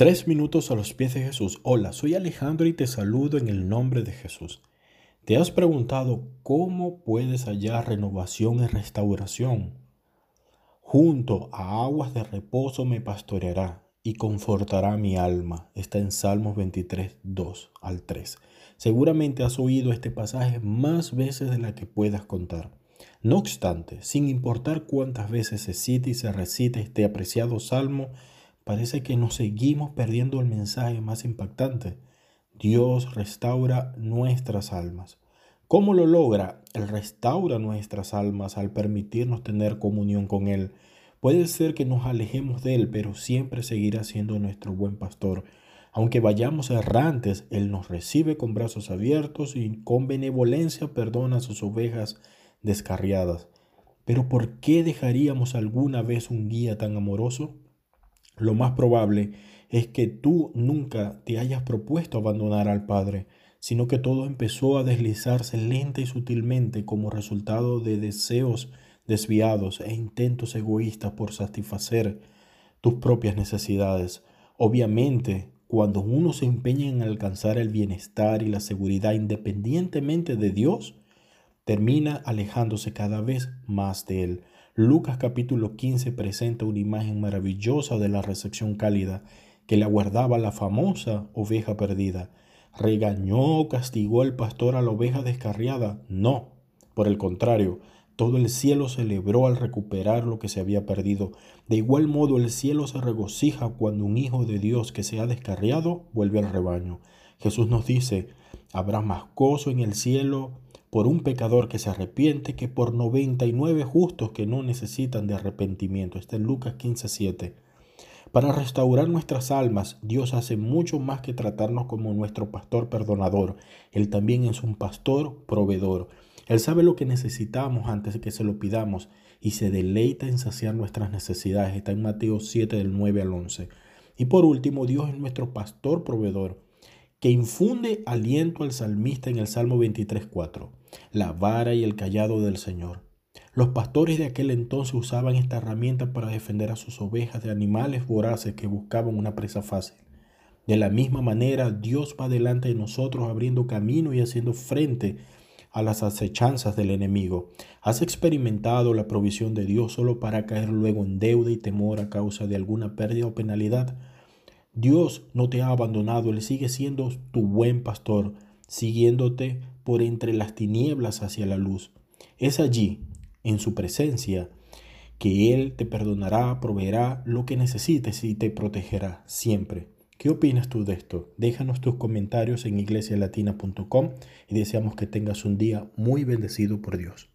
Tres minutos a los pies de Jesús. Hola, soy Alejandro y te saludo en el nombre de Jesús. ¿Te has preguntado cómo puedes hallar renovación y restauración? Junto a aguas de reposo me pastoreará y confortará mi alma. Está en Salmos 23, 2 al 3. Seguramente has oído este pasaje más veces de la que puedas contar. No obstante, sin importar cuántas veces se cite y se recite este apreciado salmo, parece que nos seguimos perdiendo el mensaje más impactante. Dios restaura nuestras almas. ¿Cómo lo logra? Él restaura nuestras almas al permitirnos tener comunión con Él. Puede ser que nos alejemos de Él, pero siempre seguirá siendo nuestro buen pastor. Aunque vayamos errantes, Él nos recibe con brazos abiertos y con benevolencia perdona a sus ovejas descarriadas. Pero ¿por qué dejaríamos alguna vez un guía tan amoroso? Lo más probable es que tú nunca te hayas propuesto abandonar al Padre, sino que todo empezó a deslizarse lenta y sutilmente como resultado de deseos desviados e intentos egoístas por satisfacer tus propias necesidades. Obviamente, cuando uno se empeña en alcanzar el bienestar y la seguridad independientemente de Dios, termina alejándose cada vez más de Él. Lucas capítulo 15 presenta una imagen maravillosa de la recepción cálida que le aguardaba la famosa oveja perdida. ¿Regañó o castigó el pastor a la oveja descarriada? No. Por el contrario, todo el cielo celebró al recuperar lo que se había perdido. De igual modo el cielo se regocija cuando un hijo de Dios que se ha descarriado vuelve al rebaño. Jesús nos dice, habrá más gozo en el cielo por un pecador que se arrepiente que por 99 justos que no necesitan de arrepentimiento. Está en Lucas 15:7. Para restaurar nuestras almas, Dios hace mucho más que tratarnos como nuestro pastor perdonador. Él también es un pastor proveedor. Él sabe lo que necesitamos antes de que se lo pidamos y se deleita en saciar nuestras necesidades. Está en Mateo 7 del 9 al 11. Y por último, Dios es nuestro pastor proveedor que infunde aliento al salmista en el Salmo 23.4, la vara y el callado del Señor. Los pastores de aquel entonces usaban esta herramienta para defender a sus ovejas de animales voraces que buscaban una presa fácil. De la misma manera, Dios va delante de nosotros abriendo camino y haciendo frente a las acechanzas del enemigo. ¿Has experimentado la provisión de Dios solo para caer luego en deuda y temor a causa de alguna pérdida o penalidad? Dios no te ha abandonado, Él sigue siendo tu buen pastor, siguiéndote por entre las tinieblas hacia la luz. Es allí, en su presencia, que Él te perdonará, proveerá lo que necesites y te protegerá siempre. ¿Qué opinas tú de esto? Déjanos tus comentarios en iglesialatina.com y deseamos que tengas un día muy bendecido por Dios.